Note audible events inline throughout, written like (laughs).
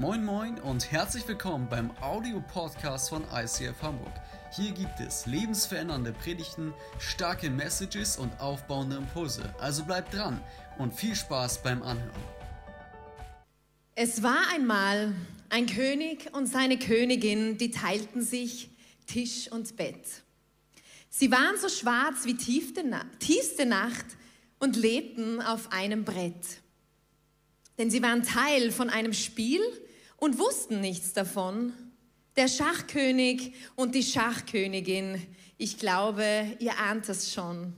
Moin Moin und herzlich willkommen beim Audio-Podcast von ICF Hamburg. Hier gibt es lebensverändernde Predigten, starke Messages und aufbauende Impulse. Also bleibt dran und viel Spaß beim Anhören. Es war einmal ein König und seine Königin, die teilten sich Tisch und Bett. Sie waren so schwarz wie tiefste Nacht und lebten auf einem Brett. Denn sie waren Teil von einem Spiel und wussten nichts davon. Der Schachkönig und die Schachkönigin, ich glaube, ihr ahnt es schon.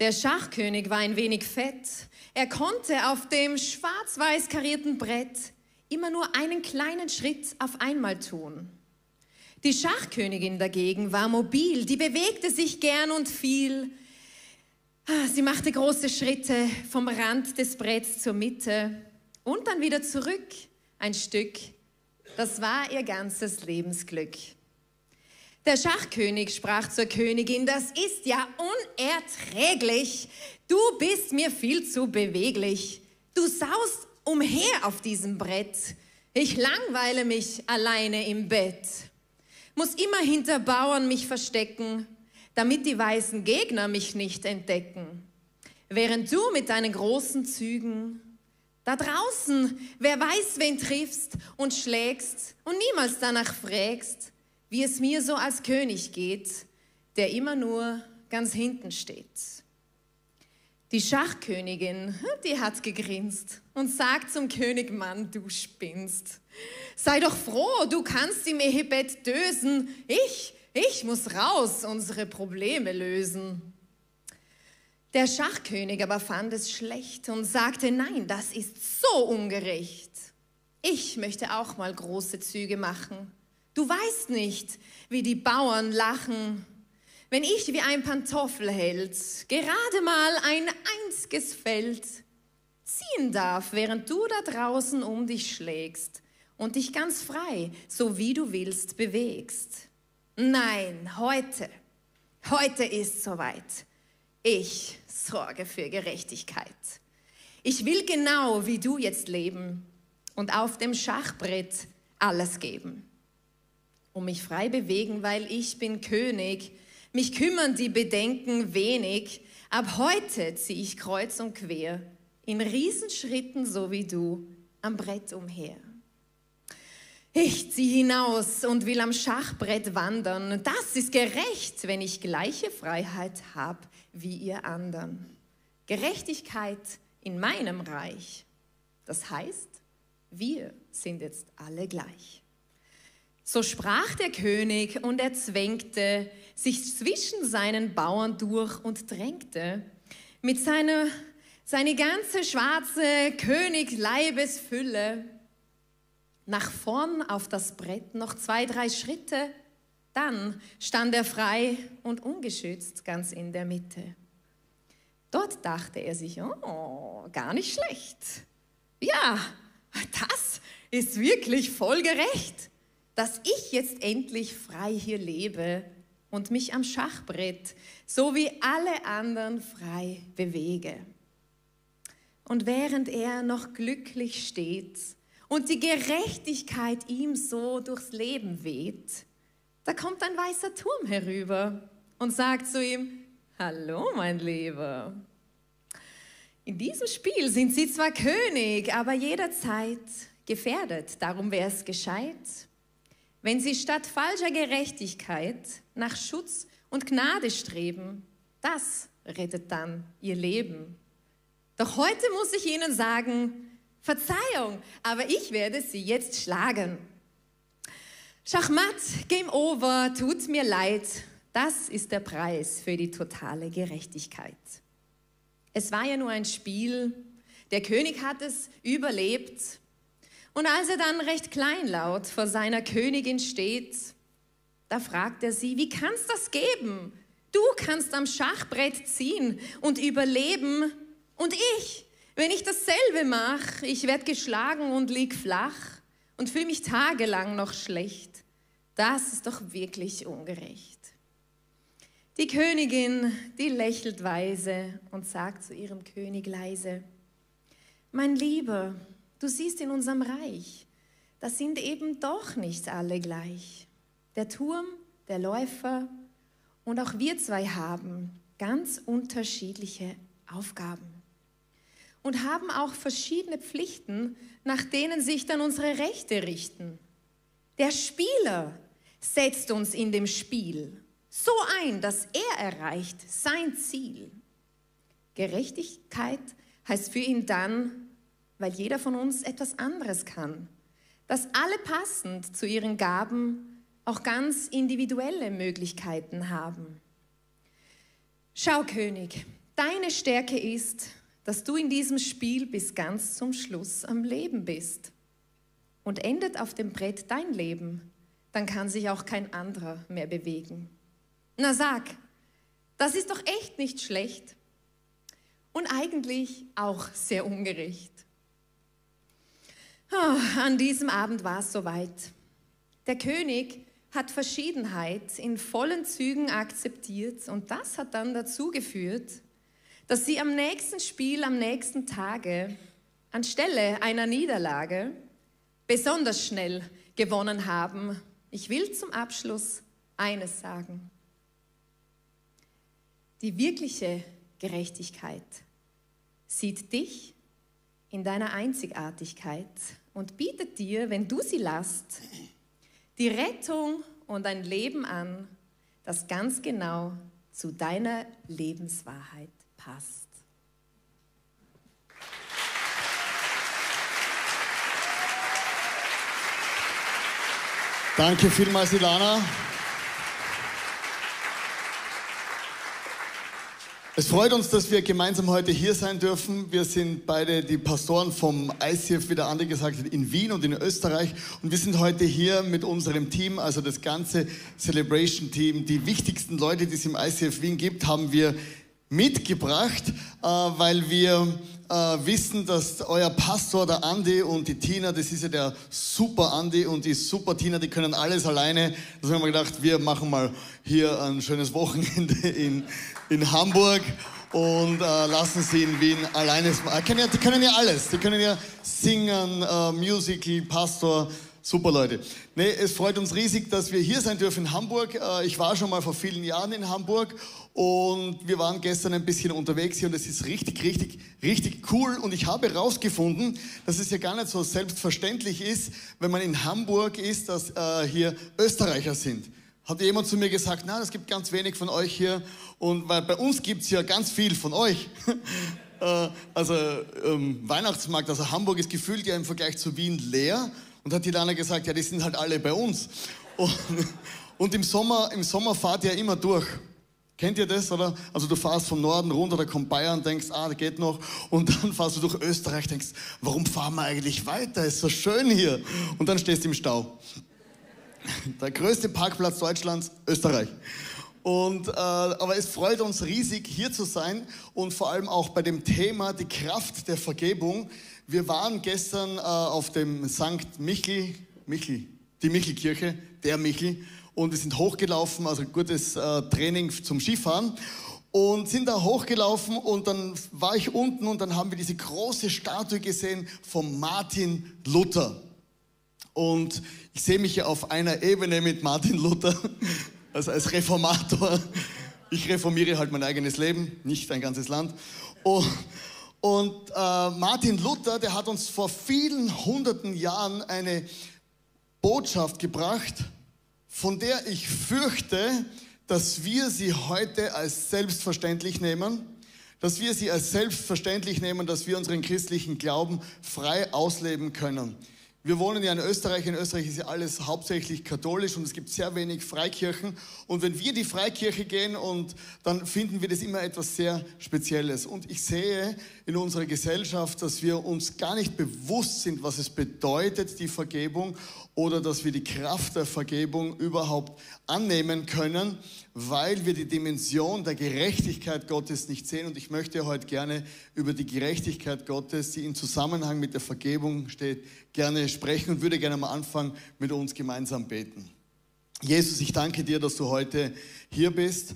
Der Schachkönig war ein wenig fett. Er konnte auf dem schwarz-weiß karierten Brett immer nur einen kleinen Schritt auf einmal tun. Die Schachkönigin dagegen war mobil, die bewegte sich gern und viel. Ah, sie machte große Schritte vom Rand des Bretts zur Mitte und dann wieder zurück ein Stück. Das war ihr ganzes Lebensglück. Der Schachkönig sprach zur Königin, das ist ja unerträglich. Du bist mir viel zu beweglich. Du saust umher auf diesem Brett. Ich langweile mich alleine im Bett. Muss immer hinter Bauern mich verstecken, damit die weißen Gegner mich nicht entdecken. Während du mit deinen großen Zügen da draußen, wer weiß, wen triffst und schlägst und niemals danach fragst, wie es mir so als König geht, der immer nur ganz hinten steht. Die Schachkönigin, die hat gegrinst und sagt zum König, Mann, du spinnst. Sei doch froh, du kannst im Ehebett dösen. Ich, ich muss raus, unsere Probleme lösen. Der Schachkönig aber fand es schlecht und sagte, nein, das ist so ungerecht. Ich möchte auch mal große Züge machen. Du weißt nicht, wie die Bauern lachen, wenn ich wie ein Pantoffelheld gerade mal ein einziges Feld ziehen darf, während du da draußen um dich schlägst und dich ganz frei, so wie du willst, bewegst. Nein, heute, heute ist soweit. Ich sorge für Gerechtigkeit. Ich will genau wie du jetzt leben und auf dem Schachbrett alles geben. Und mich frei bewegen, weil ich bin König. Mich kümmern die Bedenken wenig. Ab heute ziehe ich kreuz und quer in Riesenschritten, so wie du, am Brett umher. Ich ziehe hinaus und will am Schachbrett wandern. Das ist gerecht, wenn ich gleiche Freiheit habe wie ihr anderen. Gerechtigkeit in meinem Reich. Das heißt, wir sind jetzt alle gleich. So sprach der König und er zwängte sich zwischen seinen Bauern durch und drängte mit seiner seine ganze schwarze Königleibesfülle nach vorn auf das Brett noch zwei, drei Schritte, dann stand er frei und ungeschützt ganz in der Mitte. Dort dachte er sich, oh, gar nicht schlecht. Ja, das ist wirklich voll gerecht, dass ich jetzt endlich frei hier lebe und mich am Schachbrett so wie alle anderen frei bewege. Und während er noch glücklich steht, und die Gerechtigkeit ihm so durchs Leben weht, da kommt ein weißer Turm herüber und sagt zu ihm, Hallo, mein Lieber. In diesem Spiel sind Sie zwar König, aber jederzeit gefährdet. Darum wäre es gescheit, wenn Sie statt falscher Gerechtigkeit nach Schutz und Gnade streben. Das rettet dann Ihr Leben. Doch heute muss ich Ihnen sagen, Verzeihung, aber ich werde sie jetzt schlagen. Schachmatt, Game Over, tut mir leid. Das ist der Preis für die totale Gerechtigkeit. Es war ja nur ein Spiel. Der König hat es überlebt. Und als er dann recht kleinlaut vor seiner Königin steht, da fragt er sie, wie kann es das geben? Du kannst am Schachbrett ziehen und überleben und ich, wenn ich dasselbe mache, ich werde geschlagen und lieg flach und fühle mich tagelang noch schlecht. Das ist doch wirklich ungerecht. Die Königin, die lächelt weise und sagt zu ihrem König leise, mein Lieber, du siehst in unserem Reich, da sind eben doch nicht alle gleich. Der Turm, der Läufer und auch wir zwei haben ganz unterschiedliche Aufgaben und haben auch verschiedene Pflichten, nach denen sich dann unsere Rechte richten. Der Spieler setzt uns in dem Spiel so ein, dass er erreicht sein Ziel. Gerechtigkeit heißt für ihn dann, weil jeder von uns etwas anderes kann, dass alle passend zu ihren Gaben auch ganz individuelle Möglichkeiten haben. Schau, König, deine Stärke ist, dass du in diesem Spiel bis ganz zum Schluss am Leben bist. Und endet auf dem Brett dein Leben, dann kann sich auch kein anderer mehr bewegen. Na sag, das ist doch echt nicht schlecht und eigentlich auch sehr ungerecht. Oh, an diesem Abend war es soweit. Der König hat Verschiedenheit in vollen Zügen akzeptiert und das hat dann dazu geführt, dass sie am nächsten Spiel, am nächsten Tage, anstelle einer Niederlage, besonders schnell gewonnen haben. Ich will zum Abschluss eines sagen. Die wirkliche Gerechtigkeit sieht dich in deiner Einzigartigkeit und bietet dir, wenn du sie lasst, die Rettung und ein Leben an, das ganz genau zu deiner Lebenswahrheit passt. Danke vielmals, Ilana. Es freut uns, dass wir gemeinsam heute hier sein dürfen. Wir sind beide die Pastoren vom ICF, wie der andere gesagt hat, in Wien und in Österreich. Und wir sind heute hier mit unserem Team, also das ganze Celebration Team. Die wichtigsten Leute, die es im ICF Wien gibt, haben wir mitgebracht, äh, weil wir äh, wissen, dass euer Pastor, der Andi und die Tina, das ist ja der super Andi und die super Tina, die können alles alleine. Also haben wir gedacht, wir machen mal hier ein schönes Wochenende in, in Hamburg und äh, lassen sie in Wien alleine. Die können ja alles. Die können ja singen, Musical, Pastor, Super Leute. Nee, es freut uns riesig, dass wir hier sein dürfen in Hamburg. Äh, ich war schon mal vor vielen Jahren in Hamburg und wir waren gestern ein bisschen unterwegs hier und es ist richtig, richtig, richtig cool. Und ich habe herausgefunden, dass es ja gar nicht so selbstverständlich ist, wenn man in Hamburg ist, dass äh, hier Österreicher sind. Hat jemand zu mir gesagt, na, es gibt ganz wenig von euch hier und weil bei uns gibt es ja ganz viel von euch. (laughs) äh, also ähm, Weihnachtsmarkt, also Hamburg ist gefühlt ja im Vergleich zu Wien leer. Und hat die Lana gesagt, ja, die sind halt alle bei uns. Und, und im, Sommer, im Sommer fahrt ihr immer durch. Kennt ihr das, oder? Also du fährst vom Norden runter, da kommt Bayern, denkst, ah, da geht noch. Und dann (laughs) fährst du durch Österreich, denkst, warum fahren wir eigentlich weiter? Ist so schön hier. Und dann stehst du im Stau. Der größte Parkplatz Deutschlands, Österreich. Und, äh, aber es freut uns riesig, hier zu sein und vor allem auch bei dem Thema die Kraft der Vergebung. Wir waren gestern äh, auf dem St. Michel, Michel, die Michelkirche, der Michel, und wir sind hochgelaufen, also gutes äh, Training zum Skifahren. Und sind da hochgelaufen und dann war ich unten und dann haben wir diese große Statue gesehen von Martin Luther. Und ich sehe mich ja auf einer Ebene mit Martin Luther, also als Reformator. (laughs) Ich reformiere halt mein eigenes Leben, nicht ein ganzes Land. Und, und äh, Martin Luther, der hat uns vor vielen hunderten Jahren eine Botschaft gebracht, von der ich fürchte, dass wir sie heute als selbstverständlich nehmen, dass wir sie als selbstverständlich nehmen, dass wir unseren christlichen Glauben frei ausleben können. Wir wohnen ja in Österreich. In Österreich ist ja alles hauptsächlich katholisch und es gibt sehr wenig Freikirchen. Und wenn wir die Freikirche gehen und dann finden wir das immer etwas sehr Spezielles. Und ich sehe in unserer Gesellschaft, dass wir uns gar nicht bewusst sind, was es bedeutet, die Vergebung oder dass wir die Kraft der Vergebung überhaupt annehmen können weil wir die Dimension der Gerechtigkeit Gottes nicht sehen. Und ich möchte heute gerne über die Gerechtigkeit Gottes, die in Zusammenhang mit der Vergebung steht, gerne sprechen und würde gerne am Anfang mit uns gemeinsam beten. Jesus, ich danke dir, dass du heute hier bist.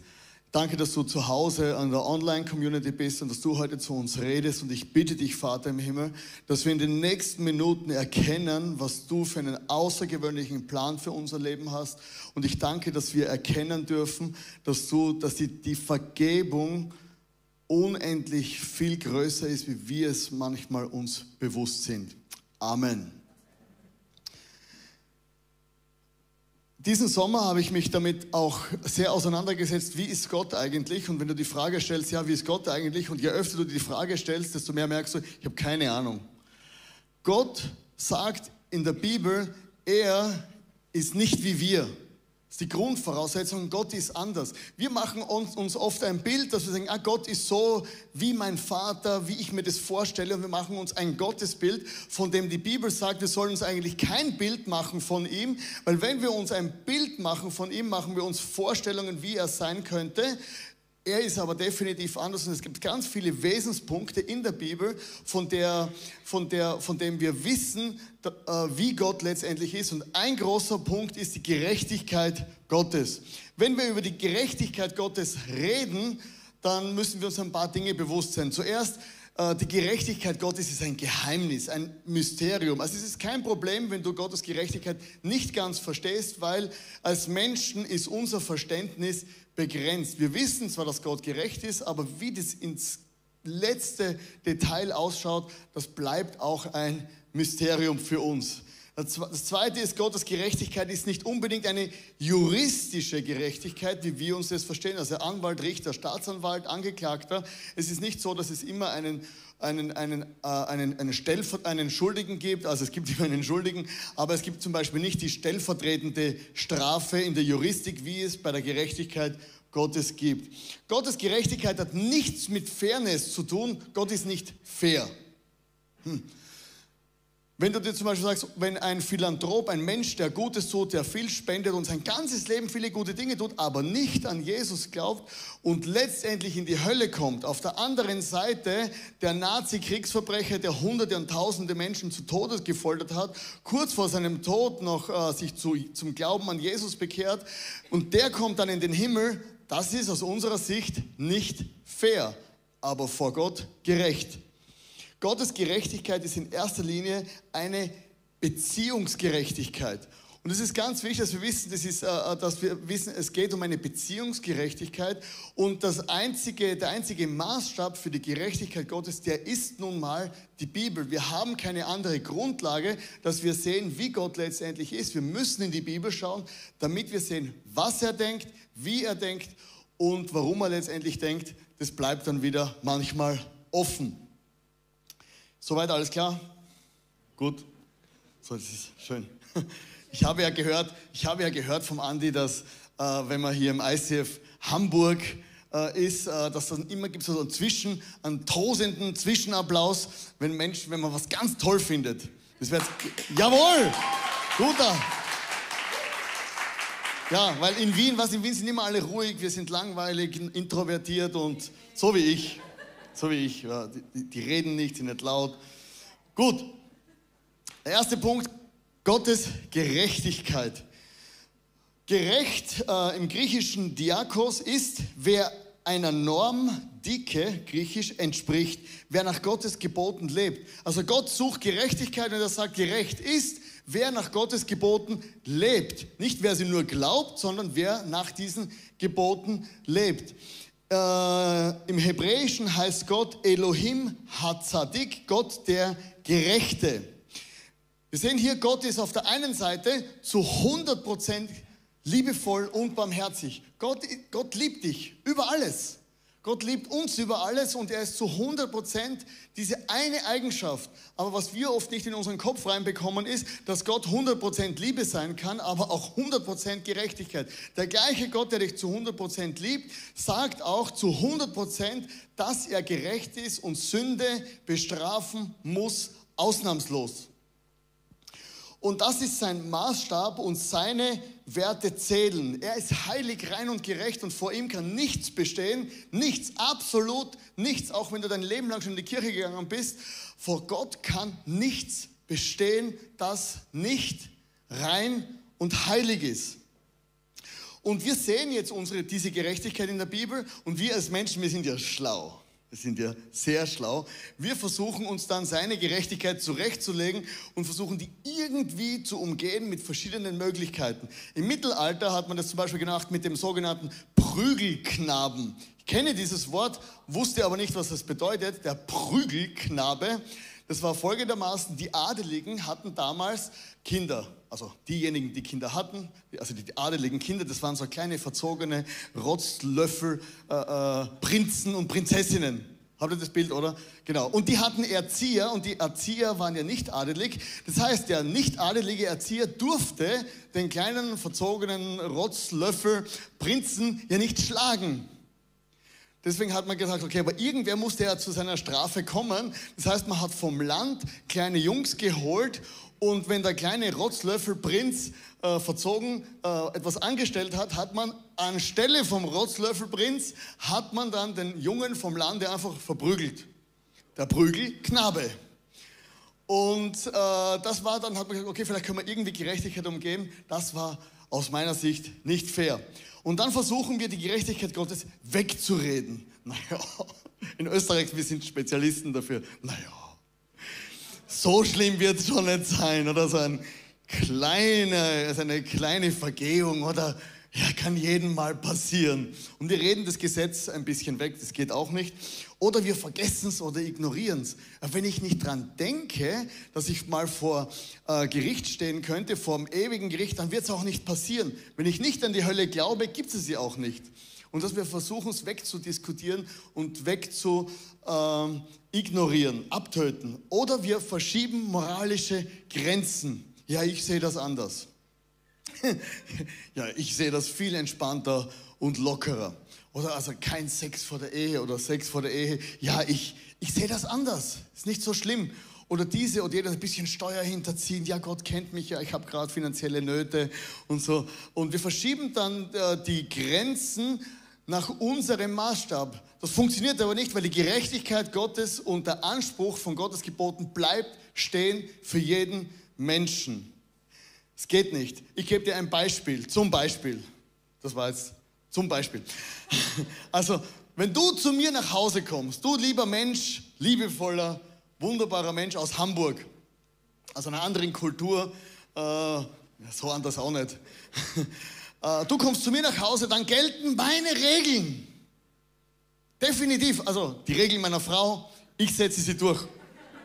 Danke, dass du zu Hause an der Online-Community bist und dass du heute zu uns redest. Und ich bitte dich, Vater im Himmel, dass wir in den nächsten Minuten erkennen, was du für einen außergewöhnlichen Plan für unser Leben hast. Und ich danke, dass wir erkennen dürfen, dass du, dass die, die Vergebung unendlich viel größer ist, wie wir es manchmal uns bewusst sind. Amen. Diesen Sommer habe ich mich damit auch sehr auseinandergesetzt, wie ist Gott eigentlich? Und wenn du die Frage stellst, ja, wie ist Gott eigentlich? Und je öfter du die Frage stellst, desto mehr merkst du, ich habe keine Ahnung. Gott sagt in der Bibel, er ist nicht wie wir ist die Grundvoraussetzung, Gott ist anders. Wir machen uns, uns, oft ein Bild, dass wir sagen, ah, Gott ist so wie mein Vater, wie ich mir das vorstelle. Und wir machen uns ein Gottesbild, von dem die Bibel sagt, wir sollen uns eigentlich kein Bild machen von ihm, weil wenn wir uns ein Bild machen von ihm, machen wir uns Vorstellungen, wie er sein könnte. Er ist aber definitiv anders und es gibt ganz viele Wesenspunkte in der Bibel, von, der, von, der, von dem wir wissen, äh, wie Gott letztendlich ist. Und ein großer Punkt ist die Gerechtigkeit Gottes. Wenn wir über die Gerechtigkeit Gottes reden, dann müssen wir uns ein paar Dinge bewusst sein. Zuerst äh, die Gerechtigkeit Gottes ist ein Geheimnis, ein Mysterium. Also es ist kein Problem, wenn du Gottes Gerechtigkeit nicht ganz verstehst, weil als Menschen ist unser Verständnis begrenzt. Wir wissen zwar, dass Gott gerecht ist, aber wie das ins letzte Detail ausschaut, das bleibt auch ein Mysterium für uns. Das zweite ist, Gottes Gerechtigkeit ist nicht unbedingt eine juristische Gerechtigkeit, wie wir uns das verstehen. Also Anwalt, Richter, Staatsanwalt, Angeklagter. Es ist nicht so, dass es immer einen, einen, einen, äh, einen, einen, Stellver einen Schuldigen gibt. Also es gibt (laughs) immer einen Schuldigen, aber es gibt zum Beispiel nicht die stellvertretende Strafe in der Juristik, wie es bei der Gerechtigkeit Gottes gibt. Gottes Gerechtigkeit hat nichts mit Fairness zu tun. Gott ist nicht fair. Hm. Wenn du dir zum Beispiel sagst, wenn ein Philanthrop, ein Mensch, der Gutes tut, der viel spendet und sein ganzes Leben viele gute Dinge tut, aber nicht an Jesus glaubt und letztendlich in die Hölle kommt, auf der anderen Seite der Nazi-Kriegsverbrecher, der Hunderte und Tausende Menschen zu Tode gefoltert hat, kurz vor seinem Tod noch äh, sich zu, zum Glauben an Jesus bekehrt und der kommt dann in den Himmel, das ist aus unserer Sicht nicht fair, aber vor Gott gerecht. Gottes Gerechtigkeit ist in erster Linie eine Beziehungsgerechtigkeit. Und es ist ganz wichtig, dass wir wissen, das ist, äh, dass wir wissen, es geht um eine Beziehungsgerechtigkeit. Und das einzige, der einzige Maßstab für die Gerechtigkeit Gottes, der ist nun mal die Bibel. Wir haben keine andere Grundlage, dass wir sehen, wie Gott letztendlich ist. Wir müssen in die Bibel schauen, damit wir sehen, was er denkt, wie er denkt und warum er letztendlich denkt. Das bleibt dann wieder manchmal offen. Soweit alles klar? Gut. So, das ist schön. (laughs) Ich habe ja gehört, ich habe ja gehört vom Andi, dass äh, wenn man hier im ICF Hamburg äh, ist, äh, dass dann immer gibt so einen Zwischen, einen tosenden Zwischenapplaus, wenn Menschen, wenn man was ganz toll findet. Das wäre jawohl, guter. Ja, weil in Wien, was in Wien sind immer alle ruhig, wir sind langweilig, introvertiert und so wie ich so wie ich. Die, die reden nicht, sind nicht laut. Gut. Der erste Punkt, Gottes Gerechtigkeit. Gerecht äh, im griechischen Diakos ist, wer einer Norm, dicke, griechisch, entspricht, wer nach Gottes Geboten lebt. Also Gott sucht Gerechtigkeit und er sagt, gerecht ist, wer nach Gottes Geboten lebt. Nicht wer sie nur glaubt, sondern wer nach diesen Geboten lebt. Äh, Im Hebräischen heißt Gott Elohim Hatzadik, Gott der Gerechte. Wir sehen hier, Gott ist auf der einen Seite zu 100% liebevoll und barmherzig. Gott, Gott liebt dich über alles. Gott liebt uns über alles und er ist zu 100 Prozent diese eine Eigenschaft. Aber was wir oft nicht in unseren Kopf reinbekommen, ist, dass Gott 100 Prozent Liebe sein kann, aber auch 100 Prozent Gerechtigkeit. Der gleiche Gott, der dich zu 100 Prozent liebt, sagt auch zu 100 Prozent, dass er gerecht ist und Sünde bestrafen muss, ausnahmslos. Und das ist sein Maßstab und seine Werte zählen. Er ist heilig, rein und gerecht und vor ihm kann nichts bestehen, nichts, absolut nichts, auch wenn du dein Leben lang schon in die Kirche gegangen bist. Vor Gott kann nichts bestehen, das nicht rein und heilig ist. und wir sehen jetzt unsere, diese Gerechtigkeit in der Bibel und wir als Menschen, wir sind ja schlau. Wir sind ja sehr schlau. Wir versuchen uns dann seine Gerechtigkeit zurechtzulegen und versuchen die irgendwie zu umgehen mit verschiedenen Möglichkeiten. Im Mittelalter hat man das zum Beispiel gemacht mit dem sogenannten Prügelknaben. Ich kenne dieses Wort, wusste aber nicht, was das bedeutet. Der Prügelknabe. Das war folgendermaßen, die Adeligen hatten damals Kinder, also diejenigen, die Kinder hatten, also die adeligen Kinder, das waren so kleine verzogene Rotzlöffel, äh, äh, Prinzen und Prinzessinnen. Habt ihr das Bild, oder? Genau. Und die hatten Erzieher und die Erzieher waren ja nicht adelig. Das heißt, der nicht adelige Erzieher durfte den kleinen verzogenen Rotzlöffel Prinzen ja nicht schlagen. Deswegen hat man gesagt, okay, aber irgendwer musste ja zu seiner Strafe kommen. Das heißt, man hat vom Land kleine Jungs geholt und wenn der kleine Rotzlöffelprinz äh, verzogen äh, etwas angestellt hat, hat man anstelle vom Rotzlöffelprinz, hat man dann den Jungen vom Lande einfach verprügelt. Der Prügelknabe. Und äh, das war dann, hat man gesagt, okay, vielleicht können wir irgendwie Gerechtigkeit umgeben. Das war aus meiner Sicht nicht fair. Und dann versuchen wir, die Gerechtigkeit Gottes wegzureden. (laughs) Naja, in Österreich, wir sind Spezialisten dafür. Naja, so schlimm wird es schon nicht sein. Oder so ein kleine, also eine kleine Vergehung oder ja, (laughs) kann jedem mal passieren. Und wir reden das Gesetz ein bisschen weg, das geht auch nicht. Oder wir vergessen es oder ignorieren es. Wenn ich nicht dran denke, dass ich mal vor äh, Gericht stehen könnte, vor dem ewigen Gericht, dann wird es auch nicht passieren. Wenn ich nicht an die Hölle glaube, gibt es sie auch nicht. Und dass wir versuchen, es wegzudiskutieren und wegzu äh, ignorieren, abtöten. Oder wir verschieben moralische Grenzen. Ja, ich sehe das anders. (laughs) ja, ich sehe das viel entspannter und lockerer. Oder also kein Sex vor der Ehe oder Sex vor der Ehe. Ja, ich, ich sehe das anders. Ist nicht so schlimm. Oder diese oder jeder ein bisschen Steuer hinterziehen. Ja, Gott kennt mich ja, ich habe gerade finanzielle Nöte und so. Und wir verschieben dann äh, die Grenzen nach unserem Maßstab. Das funktioniert aber nicht, weil die Gerechtigkeit Gottes und der Anspruch von Gottes Geboten bleibt stehen für jeden Menschen. Es geht nicht. Ich gebe dir ein Beispiel. Zum Beispiel. Das war jetzt zum Beispiel. (laughs) Also, wenn du zu mir nach Hause kommst, du lieber Mensch, liebevoller, wunderbarer Mensch aus Hamburg, aus einer anderen Kultur, äh, so anders auch nicht. (laughs) Äh, du kommst zu mir nach Hause, dann gelten meine Regeln. Definitiv. Also die Regeln meiner Frau, ich setze sie durch.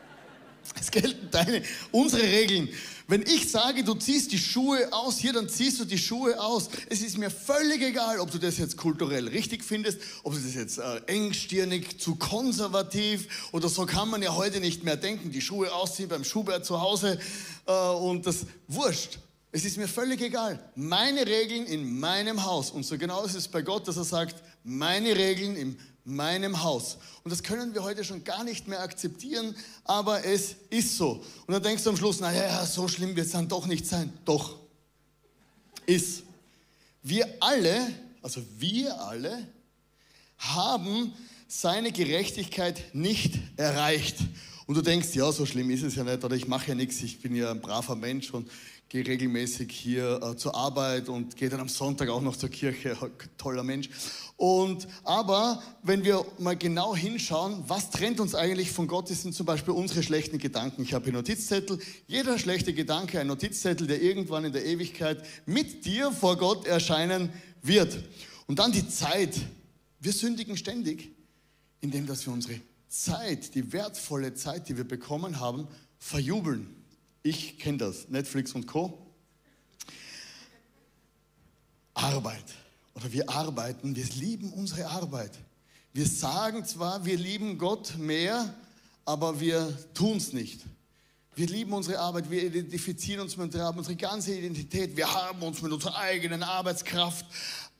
(laughs) Es gelten deine, unsere Regeln. Wenn ich sage, du ziehst die Schuhe aus hier, dann ziehst du die Schuhe aus. Es ist mir völlig egal, ob du das jetzt kulturell richtig findest, ob du das jetzt äh, engstirnig, zu konservativ oder so kann man ja heute nicht mehr denken. Die Schuhe ausziehen beim Schubert zu Hause äh, und das wurscht. Es ist mir völlig egal. Meine Regeln in meinem Haus. Und so genau ist es bei Gott, dass er sagt, meine Regeln in meinem Haus. Und das können wir heute schon gar nicht mehr akzeptieren, aber es ist so. Und dann denkst du am Schluss, naja, so schlimm wird es dann doch nicht sein. Doch. Ist. Wir alle, also wir alle, haben seine Gerechtigkeit nicht erreicht. Und du denkst, ja, so schlimm ist es ja nicht, oder ich mache ja nichts, ich bin ja ein braver Mensch und gehe regelmäßig hier äh, zur Arbeit und gehe dann am Sonntag auch noch zur Kirche. (laughs) Toller Mensch. Und, aber wenn wir mal genau hinschauen, was trennt uns eigentlich von Gott, das sind zum Beispiel unsere schlechten Gedanken. Ich habe hier Notizzettel. Jeder schlechte Gedanke, ein Notizzettel, der irgendwann in der Ewigkeit mit dir vor Gott erscheinen wird. Und dann die Zeit. Wir sündigen ständig, indem dass wir unsere Zeit, die wertvolle Zeit, die wir bekommen haben, verjubeln. Ich kenne das, Netflix und Co. Arbeit. Oder wir arbeiten, wir lieben unsere Arbeit. Wir sagen zwar, wir lieben Gott mehr, aber wir tun es nicht. Wir lieben unsere Arbeit, wir identifizieren uns mit unserer Arbeit, unsere ganze Identität. Wir haben uns mit unserer eigenen Arbeitskraft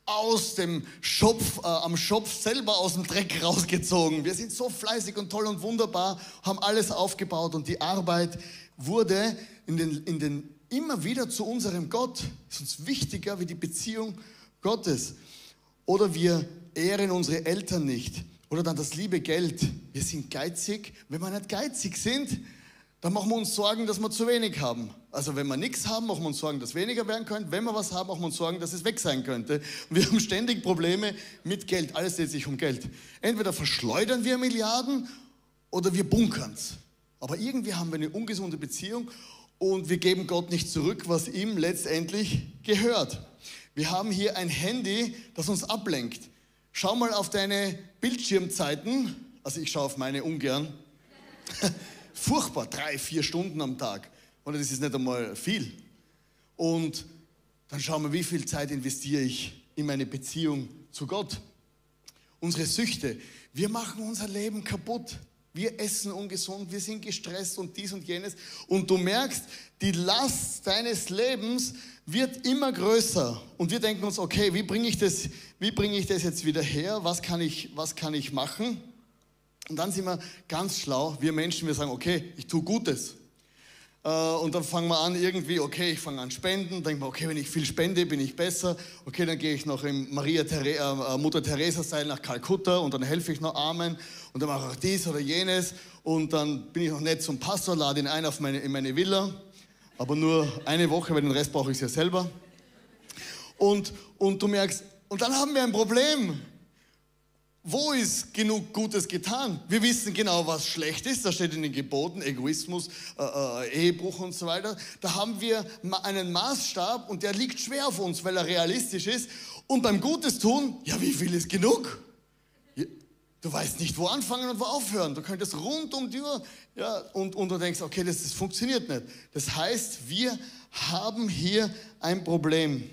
aus dem Schopf, äh, am Schopf selber aus dem Dreck rausgezogen. Wir sind so fleißig und toll und wunderbar, haben alles aufgebaut und die Arbeit wurde in den, in den, immer wieder zu unserem Gott. Ist uns wichtiger wie die Beziehung Gottes. Oder wir ehren unsere Eltern nicht. Oder dann das liebe Geld. Wir sind geizig. Wenn wir nicht geizig sind, dann machen wir uns Sorgen, dass wir zu wenig haben. Also wenn wir nichts haben, machen wir uns Sorgen, dass weniger werden könnte. Wenn wir was haben, machen wir uns Sorgen, dass es weg sein könnte. Und wir (laughs) haben ständig Probleme mit Geld. Alles dreht sich um Geld. Entweder verschleudern wir Milliarden oder wir bunkern es. Aber irgendwie haben wir eine ungesunde Beziehung und wir geben Gott nicht zurück, was ihm letztendlich gehört. Wir haben hier ein Handy, das uns ablenkt. Schau mal auf deine Bildschirmzeiten. Also ich schaue auf meine ungern. (laughs) furchtbar, drei, vier Stunden am Tag. Und das ist nicht einmal viel. Und dann schauen wir, wie viel Zeit investiere ich in meine Beziehung zu Gott. Unsere Süchte, wir machen unser Leben kaputt. Wir essen ungesund, wir sind gestresst und dies und jenes. Und du merkst, die Last deines Lebens wird immer größer. Und wir denken uns, okay, wie bringe ich das, wie bringe ich das jetzt wieder her? Was kann ich, was kann ich machen? Und dann sind wir ganz schlau, wir Menschen, wir sagen, okay, ich tue Gutes. Äh, und dann fangen wir an irgendwie, okay, ich fange an spenden, denke mir, okay, wenn ich viel spende, bin ich besser. Okay, dann gehe ich noch im Maria There äh, Mutter Teresa Style nach Kalkutta und dann helfe ich noch Armen und dann mache ich auch dies oder jenes und dann bin ich noch nett zum Pastor, lade ihn ein auf meine, in meine Villa, aber nur eine Woche, weil den Rest brauche ich ja selber. Und, und du merkst, und dann haben wir ein Problem. Wo ist genug Gutes getan? Wir wissen genau, was schlecht ist. Da steht in den Geboten Egoismus, äh, äh, Ehebruch und so weiter. Da haben wir einen Maßstab und der liegt schwer auf uns, weil er realistisch ist. Und beim Gutes tun, ja, wie viel ist genug? Du weißt nicht, wo anfangen und wo aufhören. Du könntest rund um die Uhr, ja, und, und du denkst, okay, das, das funktioniert nicht. Das heißt, wir haben hier ein Problem.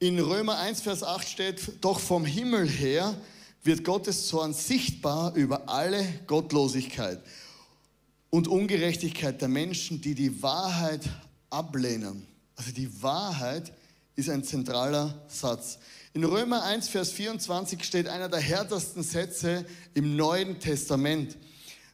In Römer 1, Vers 8 steht, doch vom Himmel her wird Gottes Zorn sichtbar über alle Gottlosigkeit und Ungerechtigkeit der Menschen, die die Wahrheit ablehnen. Also die Wahrheit ist ein zentraler Satz. In Römer 1, Vers 24 steht einer der härtesten Sätze im Neuen Testament.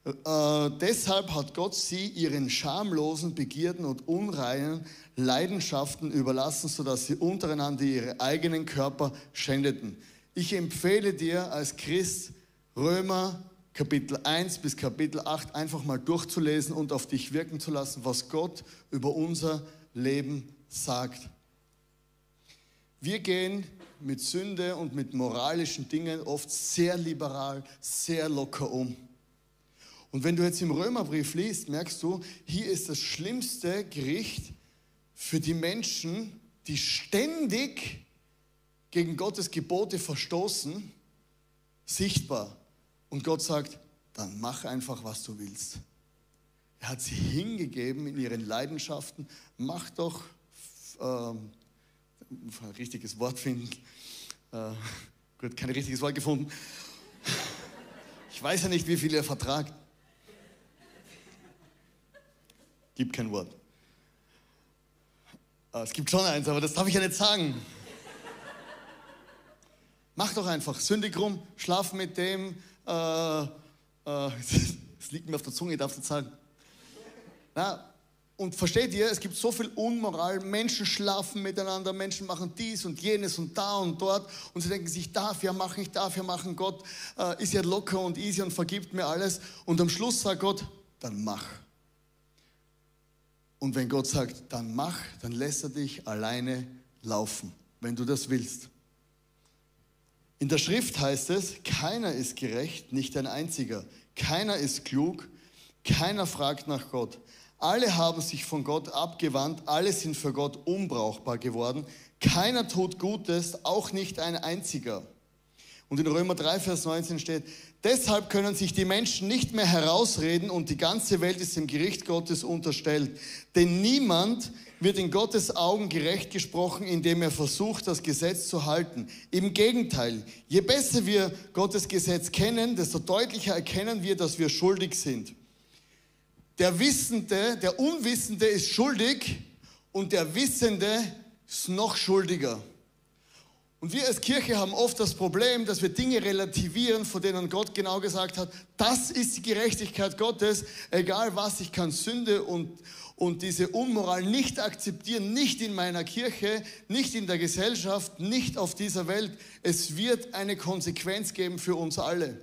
Äh, deshalb hat Gott sie ihren schamlosen Begierden und unreinen Leidenschaften überlassen, sodass sie untereinander ihre eigenen Körper schändeten. Ich empfehle dir als Christ Römer Kapitel 1 bis Kapitel 8 einfach mal durchzulesen und auf dich wirken zu lassen, was Gott über unser Leben sagt. Wir gehen mit Sünde und mit moralischen Dingen oft sehr liberal, sehr locker um. Und wenn du jetzt im Römerbrief liest, merkst du, hier ist das schlimmste Gericht für die Menschen, die ständig gegen Gottes Gebote verstoßen, sichtbar. Und Gott sagt, dann mach einfach, was du willst. Er hat sie hingegeben in ihren Leidenschaften. Mach doch, ähm, ein richtiges Wort finden. Äh, gut, kein richtiges Wort gefunden. Ich weiß ja nicht, wie viel er vertragt. Gibt kein Wort. Ah, es gibt schon eins, aber das darf ich ja nicht sagen. Mach doch einfach, sündig rum, schlaf mit dem. Äh, äh, (laughs) es liegt mir auf der Zunge, ich darf es nicht sagen. Na, und versteht ihr, es gibt so viel Unmoral, Menschen schlafen miteinander, Menschen machen dies und jenes und da und dort und sie denken sich, darf ja machen, ich darf ja machen, Gott äh, ist ja locker und easy und vergibt mir alles. Und am Schluss sagt Gott, dann mach. Und wenn Gott sagt, dann mach, dann lässt er dich alleine laufen, wenn du das willst. In der Schrift heißt es, keiner ist gerecht, nicht ein einziger. Keiner ist klug, keiner fragt nach Gott. Alle haben sich von Gott abgewandt, alle sind für Gott unbrauchbar geworden. Keiner tut Gutes, auch nicht ein einziger. Und in Römer 3, Vers 19 steht, deshalb können sich die Menschen nicht mehr herausreden und die ganze Welt ist dem Gericht Gottes unterstellt. Denn niemand wird in Gottes Augen gerecht gesprochen, indem er versucht, das Gesetz zu halten. Im Gegenteil, je besser wir Gottes Gesetz kennen, desto deutlicher erkennen wir, dass wir schuldig sind. Der Wissende, der Unwissende ist schuldig und der Wissende ist noch schuldiger. Und wir als Kirche haben oft das Problem, dass wir Dinge relativieren, von denen Gott genau gesagt hat, das ist die Gerechtigkeit Gottes, egal was, ich kann Sünde und, und diese Unmoral nicht akzeptieren, nicht in meiner Kirche, nicht in der Gesellschaft, nicht auf dieser Welt. Es wird eine Konsequenz geben für uns alle.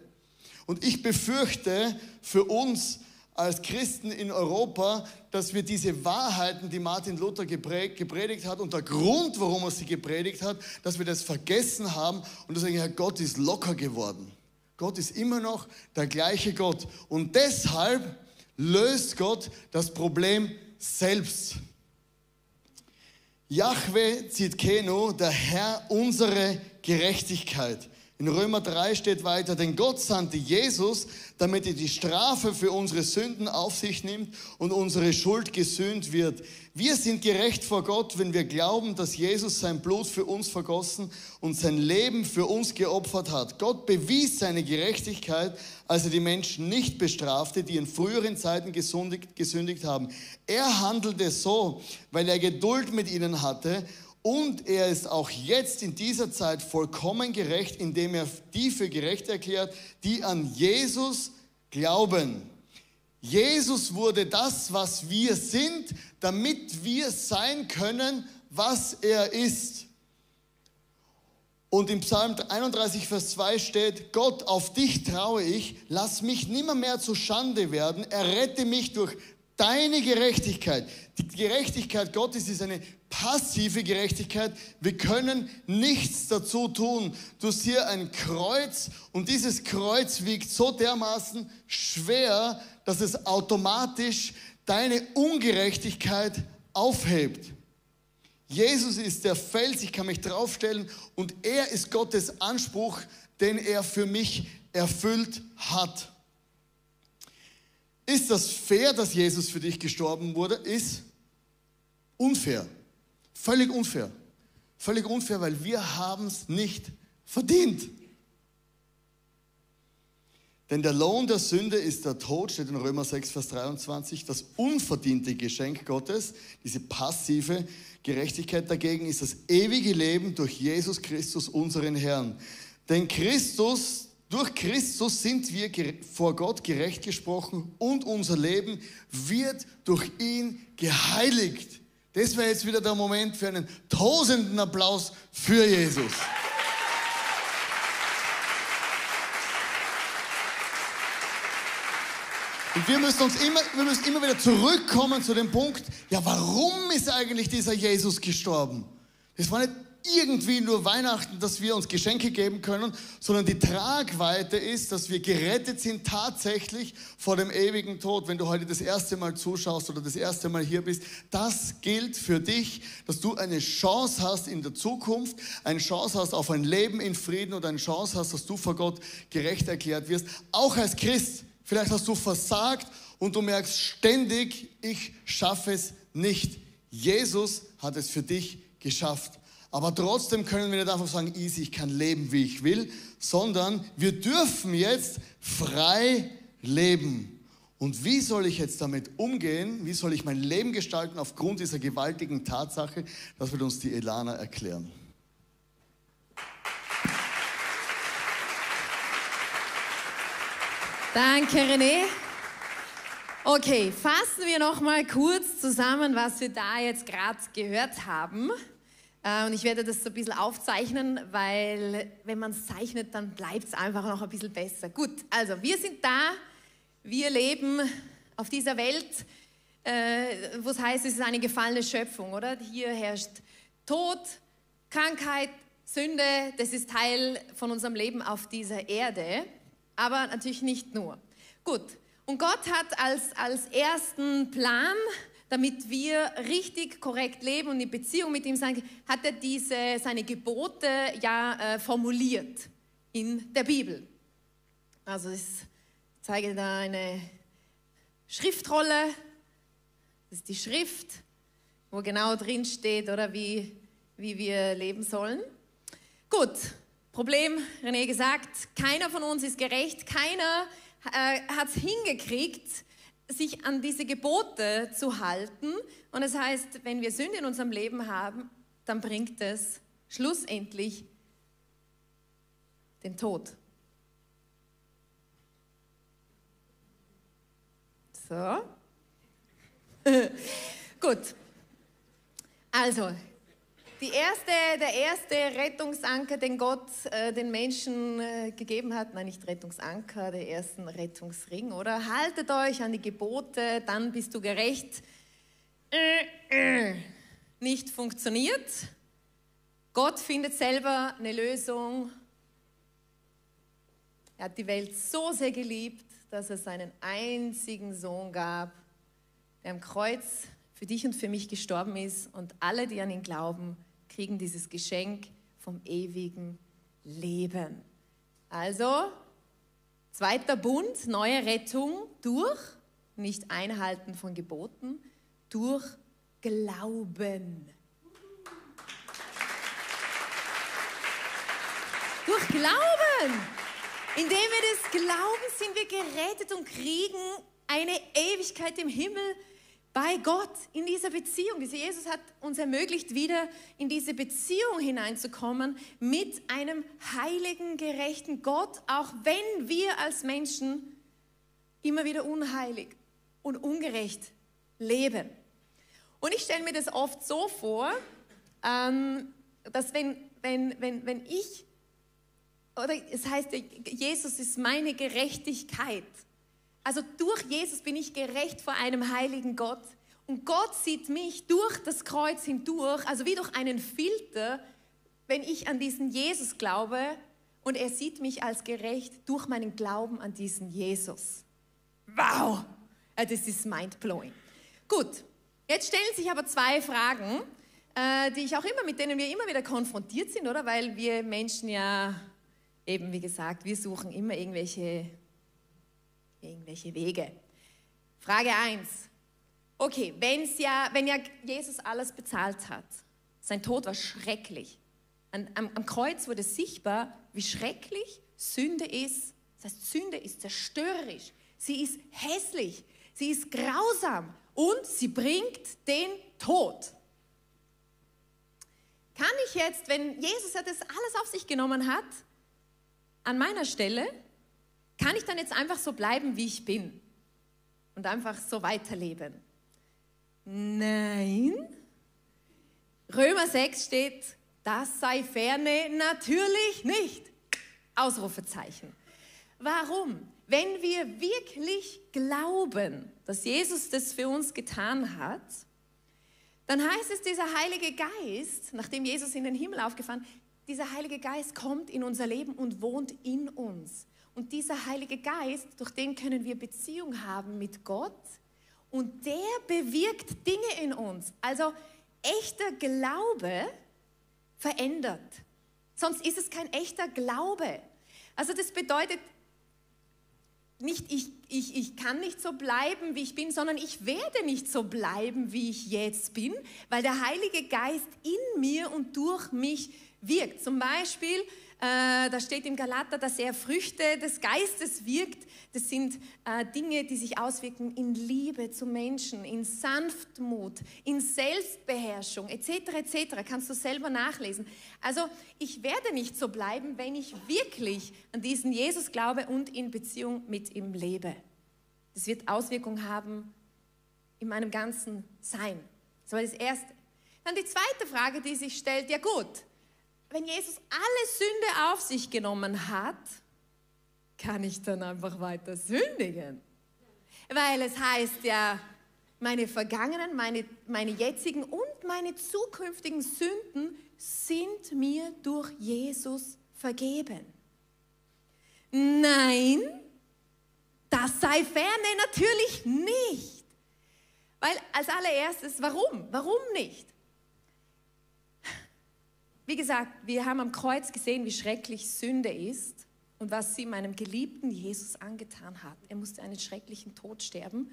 Und ich befürchte für uns als Christen in Europa, dass wir diese Wahrheiten, die Martin Luther gepredigt hat und der Grund, warum er sie gepredigt hat, dass wir das vergessen haben und dass sagen, Gott ist locker geworden. Gott ist immer noch der gleiche Gott. Und deshalb löst Gott das Problem selbst. Yahweh Zitkenu, der Herr unsere Gerechtigkeit. In Römer 3 steht weiter, denn Gott sandte Jesus, damit er die Strafe für unsere Sünden auf sich nimmt und unsere Schuld gesühnt wird. Wir sind gerecht vor Gott, wenn wir glauben, dass Jesus sein Blut für uns vergossen und sein Leben für uns geopfert hat. Gott bewies seine Gerechtigkeit, als er die Menschen nicht bestrafte, die in früheren Zeiten gesündigt, gesündigt haben. Er handelte so, weil er Geduld mit ihnen hatte und er ist auch jetzt in dieser Zeit vollkommen gerecht, indem er die für gerecht erklärt, die an Jesus glauben. Jesus wurde das, was wir sind, damit wir sein können, was er ist. Und im Psalm 31, Vers 2 steht, Gott, auf dich traue ich, lass mich nimmer mehr zu Schande werden, errette mich durch deine Gerechtigkeit. Die Gerechtigkeit Gottes ist eine passive Gerechtigkeit. Wir können nichts dazu tun. Du siehst ein Kreuz und dieses Kreuz wiegt so dermaßen schwer, dass es automatisch deine Ungerechtigkeit aufhebt. Jesus ist der Fels, ich kann mich draufstellen und er ist Gottes Anspruch, den er für mich erfüllt hat. Ist das fair, dass Jesus für dich gestorben wurde? Ist unfair. Völlig unfair. Völlig unfair, weil wir haben es nicht verdient. Denn der Lohn der Sünde ist der Tod, steht in Römer 6, Vers 23. Das unverdiente Geschenk Gottes, diese passive Gerechtigkeit dagegen, ist das ewige Leben durch Jesus Christus, unseren Herrn. Denn Christus, durch Christus sind wir vor Gott gerecht gesprochen und unser Leben wird durch ihn geheiligt. Das wäre jetzt wieder der Moment für einen tosenden Applaus für Jesus. Und wir müssen uns immer, wir müssen immer wieder zurückkommen zu dem Punkt, ja, warum ist eigentlich dieser Jesus gestorben? Das war nicht irgendwie nur Weihnachten, dass wir uns Geschenke geben können, sondern die Tragweite ist, dass wir gerettet sind tatsächlich vor dem ewigen Tod. Wenn du heute das erste Mal zuschaust oder das erste Mal hier bist, das gilt für dich, dass du eine Chance hast in der Zukunft, eine Chance hast auf ein Leben in Frieden oder eine Chance hast, dass du vor Gott gerecht erklärt wirst. Auch als Christ, vielleicht hast du versagt und du merkst ständig, ich schaffe es nicht. Jesus hat es für dich geschafft. Aber trotzdem können wir nicht einfach sagen, easy, ich kann leben, wie ich will, sondern wir dürfen jetzt frei leben. Und wie soll ich jetzt damit umgehen? Wie soll ich mein Leben gestalten aufgrund dieser gewaltigen Tatsache? Das wird uns die Elana erklären. Danke, René. Okay, fassen wir noch mal kurz zusammen, was wir da jetzt gerade gehört haben. Äh, und ich werde das so ein bisschen aufzeichnen, weil wenn man es zeichnet, dann bleibt es einfach noch ein bisschen besser. Gut, also wir sind da, wir leben auf dieser Welt, äh, wo es heißt, es ist eine gefallene Schöpfung, oder? Hier herrscht Tod, Krankheit, Sünde, das ist Teil von unserem Leben auf dieser Erde, aber natürlich nicht nur. Gut, und Gott hat als, als ersten Plan, damit wir richtig korrekt leben und in Beziehung mit ihm sein, hat er diese, seine Gebote ja äh, formuliert in der Bibel. Also ich zeige da eine Schriftrolle, das ist die Schrift, wo genau drin steht, oder wie, wie wir leben sollen. Gut, Problem, René gesagt, keiner von uns ist gerecht, keiner äh, hat es hingekriegt, sich an diese Gebote zu halten. Und das heißt, wenn wir Sünde in unserem Leben haben, dann bringt es schlussendlich den Tod. So. (laughs) Gut. Also, Die erste, der erste Rettungsanker, den Gott äh, den Menschen äh, gegeben hat, nein, nicht Rettungsanker, der ersten Rettungsring, oder? Haltet euch an die Gebote, dann bist du gerecht. Äh, äh, nicht funktioniert. Gott findet selber eine Lösung. Er hat die Welt so sehr geliebt, dass er seinen einzigen Sohn gab, der am Kreuz für dich und für mich gestorben ist und alle, die an ihn glauben, kriegen dieses Geschenk vom ewigen Leben. Also, zweiter Bund, neue Rettung durch, nicht Einhalten von Geboten, durch Glauben. Durch Glauben. Indem wir das glauben, sind wir gerettet und kriegen eine Ewigkeit im Himmel bei Gott in dieser Beziehung. Jesus hat uns ermöglicht, wieder in diese Beziehung hineinzukommen mit einem heiligen, gerechten Gott, auch wenn wir als Menschen immer wieder unheilig und ungerecht leben. Und ich stelle mir das oft so vor, ähm, dass wenn, wenn, wenn, wenn ich, oder es heißt, Jesus ist meine Gerechtigkeit, also durch Jesus bin ich gerecht vor einem heiligen Gott. Und Gott sieht mich durch das Kreuz hindurch, also wie durch einen Filter, wenn ich an diesen Jesus glaube. Und er sieht mich als gerecht durch meinen Glauben an diesen Jesus. Wow, äh, das ist mindblowing. Gut, jetzt stellen sich aber zwei Fragen, äh, die ich auch immer, mit denen wir immer wieder konfrontiert sind, oder? Weil wir Menschen ja eben, wie gesagt, wir suchen immer irgendwelche irgendwelche Wege. Frage 1. Okay, wenn's ja, wenn ja Jesus alles bezahlt hat, sein Tod war schrecklich. An, am, am Kreuz wurde sichtbar, wie schrecklich Sünde ist. Das heißt, Sünde ist zerstörerisch, sie ist hässlich, sie ist grausam und sie bringt den Tod. Kann ich jetzt, wenn Jesus ja das alles auf sich genommen hat, an meiner Stelle kann ich dann jetzt einfach so bleiben, wie ich bin und einfach so weiterleben? Nein. Römer 6 steht, das sei ferne natürlich nicht. Ausrufezeichen. Warum? Wenn wir wirklich glauben, dass Jesus das für uns getan hat, dann heißt es, dieser Heilige Geist, nachdem Jesus in den Himmel aufgefahren, dieser Heilige Geist kommt in unser Leben und wohnt in uns. Und dieser Heilige Geist, durch den können wir Beziehung haben mit Gott und der bewirkt Dinge in uns. Also echter Glaube verändert. Sonst ist es kein echter Glaube. Also das bedeutet nicht, ich, ich, ich kann nicht so bleiben, wie ich bin, sondern ich werde nicht so bleiben, wie ich jetzt bin, weil der Heilige Geist in mir und durch mich wirkt. Zum Beispiel äh, da steht im Galater, dass er Früchte des Geistes wirkt. Das sind äh, Dinge, die sich auswirken in Liebe zu Menschen, in Sanftmut, in Selbstbeherrschung etc. etc. Kannst du selber nachlesen. Also ich werde nicht so bleiben, wenn ich wirklich an diesen Jesus glaube und in Beziehung mit ihm lebe. Das wird Auswirkungen haben in meinem ganzen Sein. Das war das Erste. Dann die zweite Frage, die sich stellt, ja gut, wenn Jesus alle Sünde auf sich genommen hat, kann ich dann einfach weiter sündigen. Weil es heißt ja, meine vergangenen, meine, meine jetzigen und meine zukünftigen Sünden sind mir durch Jesus vergeben. Nein, das sei ferne natürlich nicht. Weil als allererstes, warum? Warum nicht? Wie gesagt, wir haben am Kreuz gesehen, wie schrecklich Sünde ist und was sie meinem geliebten Jesus angetan hat. Er musste einen schrecklichen Tod sterben.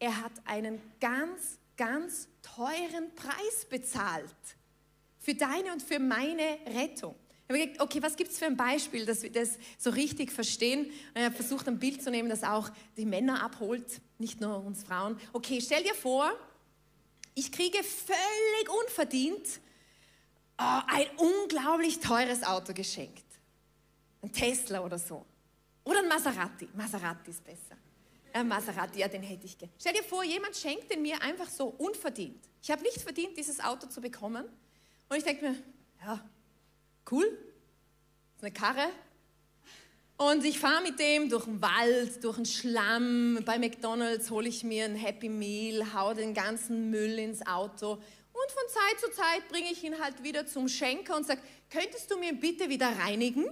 Er hat einen ganz, ganz teuren Preis bezahlt für deine und für meine Rettung. Ich habe gedacht, okay, was gibt es für ein Beispiel, dass wir das so richtig verstehen? Und ich versucht, ein Bild zu nehmen, das auch die Männer abholt, nicht nur uns Frauen. Okay, stell dir vor, ich kriege völlig unverdient oh, ein unglaublich teures Auto geschenkt. Ein Tesla oder so. Oder ein Maserati. Maserati ist besser. Ein Maserati, ja, den hätte ich gerne. Stell dir vor, jemand schenkt den mir einfach so unverdient. Ich habe nicht verdient, dieses Auto zu bekommen. Und ich denke mir, ja, cool, ist eine Karre. Und ich fahre mit dem durch den Wald, durch den Schlamm. Bei McDonald's hole ich mir ein Happy Meal, hau den ganzen Müll ins Auto. Und von Zeit zu Zeit bringe ich ihn halt wieder zum Schenker und sage, könntest du mir bitte wieder reinigen?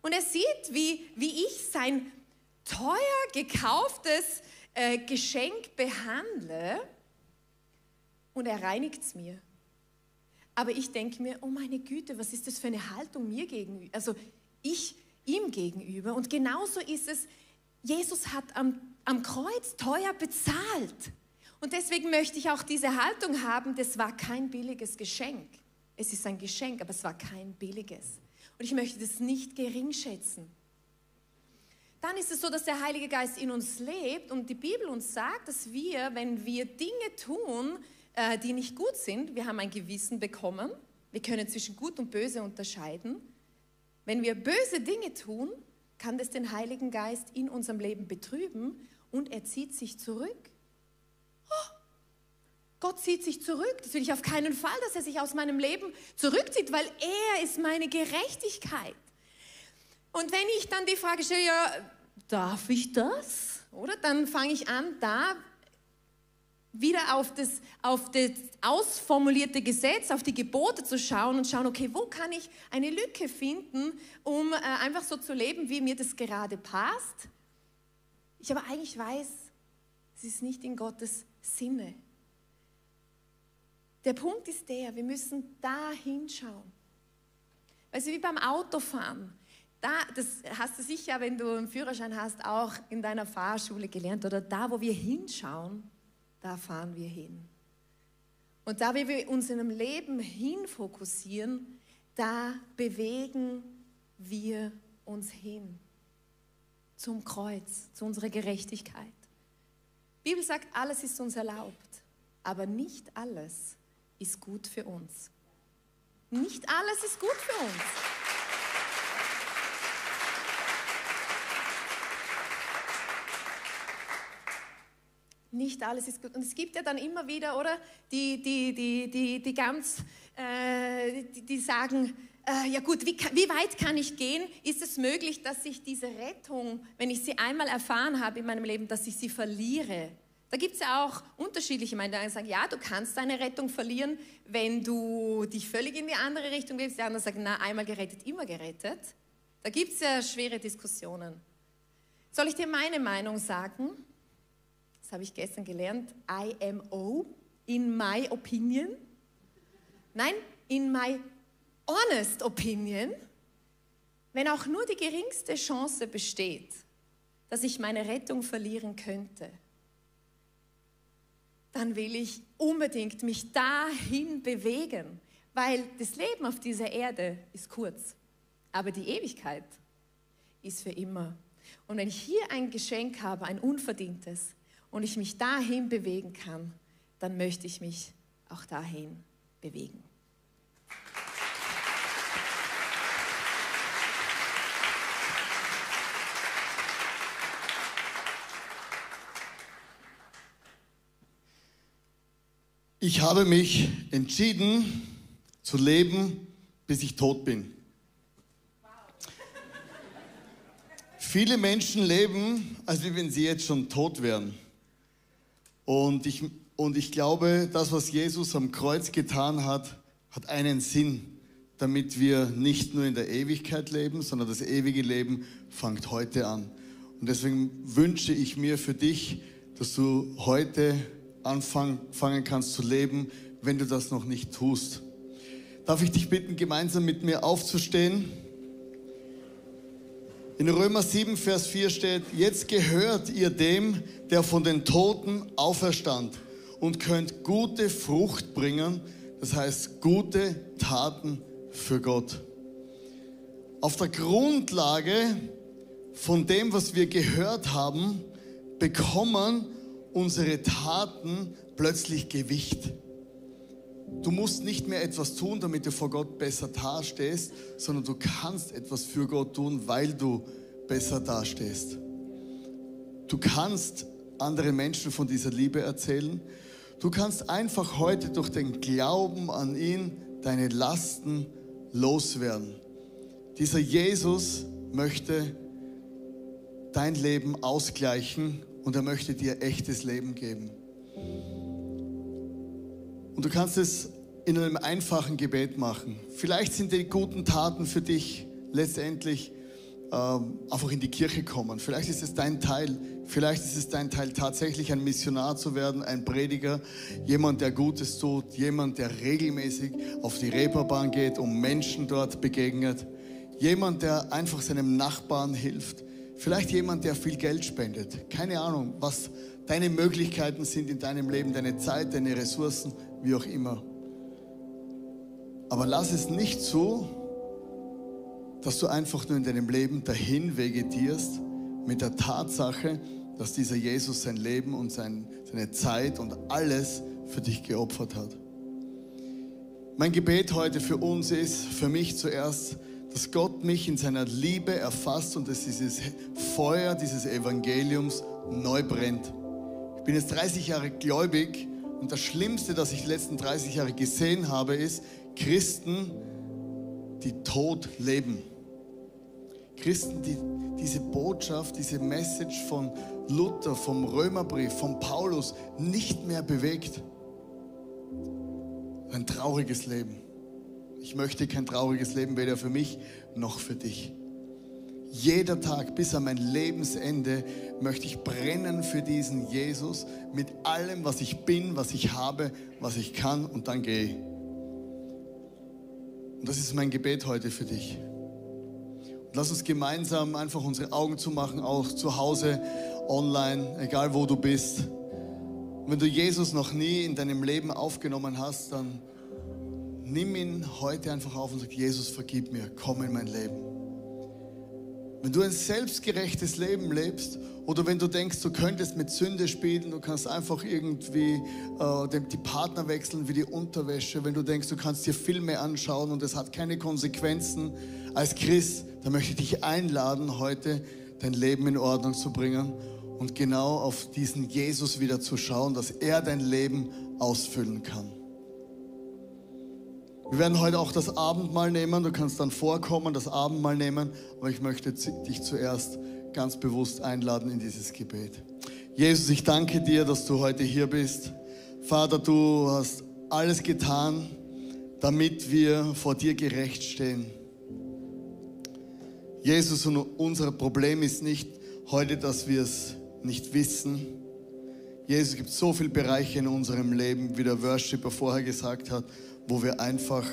Und er sieht, wie, wie ich sein teuer gekauftes äh, Geschenk behandle und er reinigt es mir. Aber ich denke mir, oh meine Güte, was ist das für eine Haltung mir gegenüber? Also ich ihm gegenüber. Und genauso ist es, Jesus hat am, am Kreuz teuer bezahlt. Und deswegen möchte ich auch diese Haltung haben, das war kein billiges Geschenk. Es ist ein Geschenk, aber es war kein billiges. Und ich möchte das nicht gering schätzen. Dann ist es so, dass der Heilige Geist in uns lebt und die Bibel uns sagt, dass wir, wenn wir Dinge tun, äh, die nicht gut sind. Wir haben ein Gewissen bekommen. Wir können zwischen Gut und Böse unterscheiden. Wenn wir böse Dinge tun, kann das den Heiligen Geist in unserem Leben betrüben und er zieht sich zurück. Gott zieht sich zurück. Das will ich auf keinen Fall, dass er sich aus meinem Leben zurückzieht, weil er ist meine Gerechtigkeit. Und wenn ich dann die Frage stelle, ja, darf ich das? Oder dann fange ich an, da wieder auf das, auf das ausformulierte Gesetz, auf die Gebote zu schauen und schauen, okay, wo kann ich eine Lücke finden, um äh, einfach so zu leben, wie mir das gerade passt. Ich aber eigentlich weiß, es ist nicht in Gottes Sinne. Der Punkt ist der, wir müssen da hinschauen. Also wie beim Autofahren. Da, das hast du sicher, wenn du einen Führerschein hast, auch in deiner Fahrschule gelernt. Oder da, wo wir hinschauen, da fahren wir hin. Und da wir uns in einem Leben hin fokussieren, da bewegen wir uns hin zum Kreuz, zu unserer Gerechtigkeit. Die Bibel sagt, alles ist uns erlaubt, aber nicht alles ist gut für uns. Nicht alles ist gut für uns. nicht alles ist gut. Und es gibt ja dann immer wieder, oder, die, die, die, die, die ganz, äh, die, die, sagen, äh, ja gut, wie, wie weit kann ich gehen? Ist es möglich, dass ich diese Rettung, wenn ich sie einmal erfahren habe in meinem Leben, dass ich sie verliere? Da gibt es ja auch unterschiedliche Meinungen. Die einen sagen, ja, du kannst deine Rettung verlieren, wenn du dich völlig in die andere Richtung lebst. Die anderen sagen, na, einmal gerettet, immer gerettet. Da gibt es ja schwere Diskussionen. Soll ich dir meine Meinung sagen? das habe ich gestern gelernt, IMO, in my opinion. Nein, in my honest opinion. Wenn auch nur die geringste Chance besteht, dass ich meine Rettung verlieren könnte, dann will ich unbedingt mich dahin bewegen, weil das Leben auf dieser Erde ist kurz, aber die Ewigkeit ist für immer. Und wenn ich hier ein Geschenk habe, ein unverdientes, und ich mich dahin bewegen kann, dann möchte ich mich auch dahin bewegen. Ich habe mich entschieden zu leben, bis ich tot bin. Viele Menschen leben, als wenn sie jetzt schon tot wären. Und ich, und ich glaube, das, was Jesus am Kreuz getan hat, hat einen Sinn, damit wir nicht nur in der Ewigkeit leben, sondern das ewige Leben fängt heute an. Und deswegen wünsche ich mir für dich, dass du heute anfangen kannst zu leben, wenn du das noch nicht tust. Darf ich dich bitten, gemeinsam mit mir aufzustehen? In Römer 7, Vers 4 steht, jetzt gehört ihr dem, der von den Toten auferstand und könnt gute Frucht bringen, das heißt gute Taten für Gott. Auf der Grundlage von dem, was wir gehört haben, bekommen unsere Taten plötzlich Gewicht. Du musst nicht mehr etwas tun, damit du vor Gott besser dastehst, sondern du kannst etwas für Gott tun, weil du besser dastehst. Du kannst anderen Menschen von dieser Liebe erzählen. Du kannst einfach heute durch den Glauben an ihn deine Lasten loswerden. Dieser Jesus möchte dein Leben ausgleichen und er möchte dir echtes Leben geben. Und du kannst es in einem einfachen Gebet machen. Vielleicht sind die guten Taten für dich letztendlich ähm, einfach in die Kirche kommen. Vielleicht ist es dein Teil. Vielleicht ist es dein Teil, tatsächlich ein Missionar zu werden, ein Prediger, jemand, der Gutes tut, jemand, der regelmäßig auf die Reeperbahn geht, um Menschen dort begegnet, jemand, der einfach seinem Nachbarn hilft, vielleicht jemand, der viel Geld spendet. Keine Ahnung, was deine Möglichkeiten sind in deinem Leben, deine Zeit, deine Ressourcen, wie auch immer. Aber lass es nicht so, dass du einfach nur in deinem Leben dahin vegetierst mit der Tatsache, dass dieser Jesus sein Leben und sein, seine Zeit und alles für dich geopfert hat. Mein Gebet heute für uns ist, für mich zuerst, dass Gott mich in seiner Liebe erfasst und dass dieses Feuer dieses Evangeliums neu brennt. Ich bin jetzt 30 Jahre gläubig und das Schlimmste, das ich die letzten 30 Jahre gesehen habe, ist Christen, die tot leben. Christen, die diese Botschaft, diese Message von Luther, vom Römerbrief, von Paulus nicht mehr bewegt. Ein trauriges Leben. Ich möchte kein trauriges Leben, weder für mich noch für dich. Jeder Tag bis an mein Lebensende möchte ich brennen für diesen Jesus mit allem, was ich bin, was ich habe, was ich kann und dann gehe. Und das ist mein Gebet heute für dich. Lass uns gemeinsam einfach unsere Augen zumachen, auch zu Hause, online, egal wo du bist. Und wenn du Jesus noch nie in deinem Leben aufgenommen hast, dann nimm ihn heute einfach auf und sag, Jesus, vergib mir, komm in mein Leben. Wenn du ein selbstgerechtes Leben lebst oder wenn du denkst, du könntest mit Sünde spielen, du kannst einfach irgendwie äh, die Partner wechseln wie die Unterwäsche, wenn du denkst, du kannst dir Filme anschauen und es hat keine Konsequenzen als Christ, dann möchte ich dich einladen, heute dein Leben in Ordnung zu bringen und genau auf diesen Jesus wieder zu schauen, dass er dein Leben ausfüllen kann. Wir werden heute auch das Abendmahl nehmen. Du kannst dann vorkommen, das Abendmahl nehmen. Aber ich möchte dich zuerst ganz bewusst einladen in dieses Gebet. Jesus, ich danke dir, dass du heute hier bist. Vater, du hast alles getan, damit wir vor dir gerecht stehen. Jesus, und unser Problem ist nicht heute, dass wir es nicht wissen. Jesus, es gibt so viele Bereiche in unserem Leben, wie der Worshipper vorher gesagt hat, wo wir einfach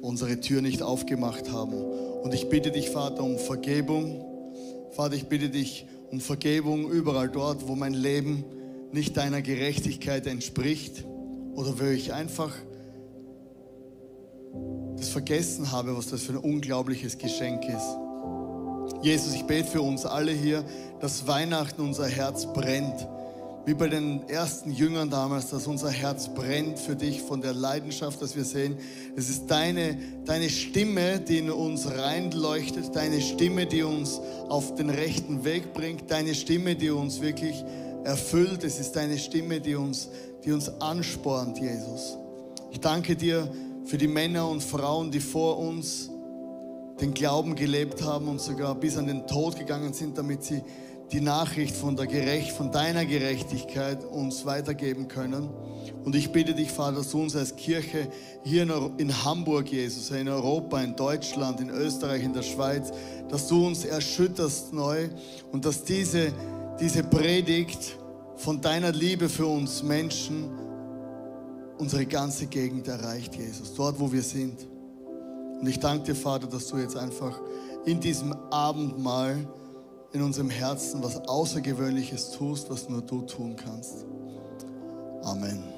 unsere Tür nicht aufgemacht haben. Und ich bitte dich, Vater, um Vergebung. Vater, ich bitte dich um Vergebung überall dort, wo mein Leben nicht deiner Gerechtigkeit entspricht oder wo ich einfach das vergessen habe, was das für ein unglaubliches Geschenk ist. Jesus, ich bete für uns alle hier, dass Weihnachten unser Herz brennt wie bei den ersten Jüngern damals, dass unser Herz brennt für dich von der Leidenschaft, dass wir sehen, es ist deine, deine Stimme, die in uns reinleuchtet, deine Stimme, die uns auf den rechten Weg bringt, deine Stimme, die uns wirklich erfüllt. Es ist deine Stimme, die uns, die uns anspornt, Jesus. Ich danke dir für die Männer und Frauen, die vor uns den Glauben gelebt haben und sogar bis an den Tod gegangen sind, damit sie die Nachricht von, der Gerecht, von deiner Gerechtigkeit uns weitergeben können. Und ich bitte dich, Vater, dass du uns als Kirche hier in Hamburg, Jesus, in Europa, in Deutschland, in Österreich, in der Schweiz, dass du uns erschütterst neu und dass diese, diese Predigt von deiner Liebe für uns Menschen unsere ganze Gegend erreicht, Jesus, dort, wo wir sind. Und ich danke dir, Vater, dass du jetzt einfach in diesem Abendmahl in unserem Herzen was Außergewöhnliches tust, was nur du tun kannst. Amen.